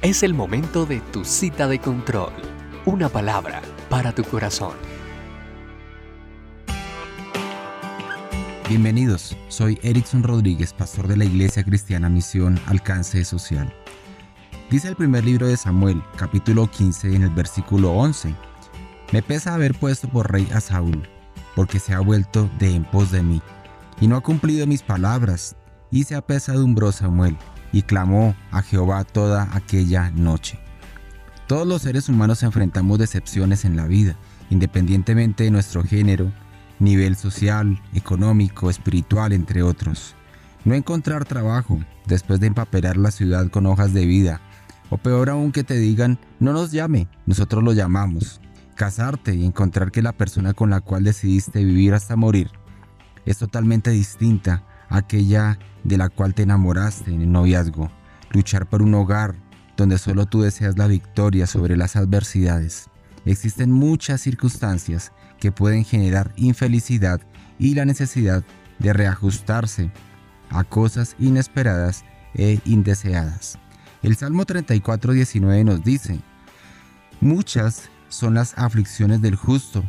Es el momento de tu cita de control. Una palabra para tu corazón. Bienvenidos, soy Erickson Rodríguez, pastor de la Iglesia Cristiana Misión Alcance Social. Dice el primer libro de Samuel, capítulo 15, en el versículo 11. Me pesa haber puesto por rey a Saúl, porque se ha vuelto de en pos de mí, y no ha cumplido mis palabras, y se apesadumbró Samuel, y clamó a Jehová toda aquella noche. Todos los seres humanos enfrentamos decepciones en la vida, independientemente de nuestro género, nivel social, económico, espiritual, entre otros. No encontrar trabajo después de empapelar la ciudad con hojas de vida, o peor aún que te digan, no nos llame, nosotros lo llamamos. Casarte y encontrar que la persona con la cual decidiste vivir hasta morir es totalmente distinta a aquella de la cual te enamoraste en el noviazgo, luchar por un hogar donde solo tú deseas la victoria sobre las adversidades. Existen muchas circunstancias que pueden generar infelicidad y la necesidad de reajustarse a cosas inesperadas e indeseadas. El Salmo 34.19 nos dice, Muchas son las aflicciones del justo,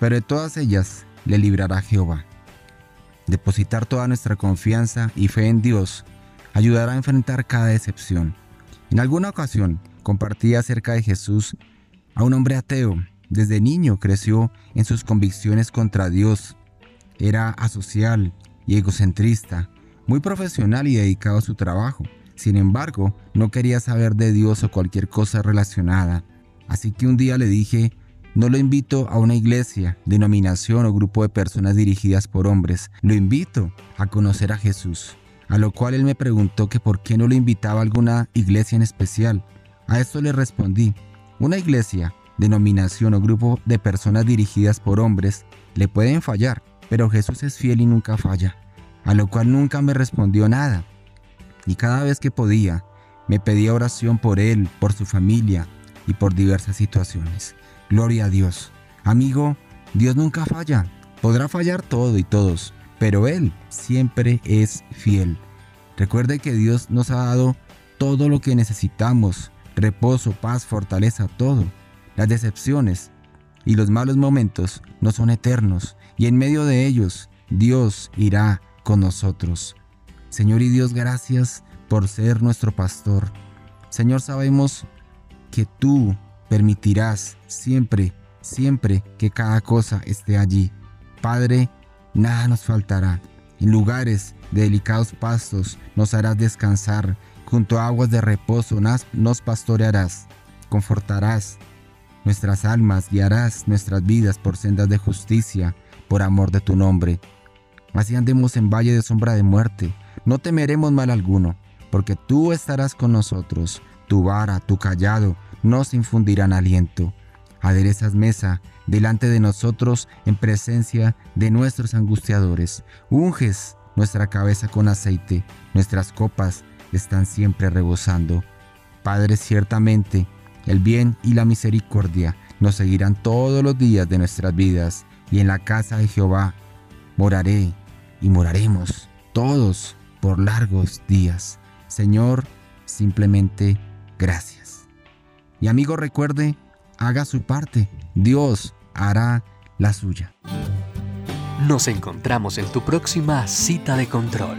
pero de todas ellas le librará Jehová. Depositar toda nuestra confianza y fe en Dios ayudará a enfrentar cada decepción. En alguna ocasión compartí acerca de Jesús a un hombre ateo. Desde niño creció en sus convicciones contra Dios. Era asocial y egocentrista, muy profesional y dedicado a su trabajo. Sin embargo, no quería saber de Dios o cualquier cosa relacionada. Así que un día le dije, no lo invito a una iglesia, denominación o grupo de personas dirigidas por hombres. Lo invito a conocer a Jesús. A lo cual él me preguntó que por qué no lo invitaba a alguna iglesia en especial. A esto le respondí, una iglesia, denominación o grupo de personas dirigidas por hombres le pueden fallar, pero Jesús es fiel y nunca falla. A lo cual nunca me respondió nada. Y cada vez que podía, me pedía oración por él, por su familia y por diversas situaciones. Gloria a Dios. Amigo, Dios nunca falla. Podrá fallar todo y todos, pero Él siempre es fiel. Recuerde que Dios nos ha dado todo lo que necesitamos, reposo, paz, fortaleza, todo. Las decepciones y los malos momentos no son eternos y en medio de ellos Dios irá con nosotros. Señor y Dios, gracias por ser nuestro pastor. Señor, sabemos que tú permitirás siempre, siempre que cada cosa esté allí. Padre, nada nos faltará. En lugares de delicados pastos nos harás descansar, junto a aguas de reposo nos pastorearás, confortarás nuestras almas, guiarás nuestras vidas por sendas de justicia, por amor de tu nombre. Así andemos en valle de sombra de muerte, no temeremos mal alguno, porque tú estarás con nosotros, tu vara, tu callado, nos infundirán aliento. Aderezas mesa delante de nosotros en presencia de nuestros angustiadores. Unges nuestra cabeza con aceite, nuestras copas están siempre rebosando. Padre, ciertamente, el bien y la misericordia nos seguirán todos los días de nuestras vidas, y en la casa de Jehová moraré y moraremos todos por largos días. Señor, simplemente gracias. Y amigo, recuerde, haga su parte. Dios hará la suya. Nos encontramos en tu próxima cita de control.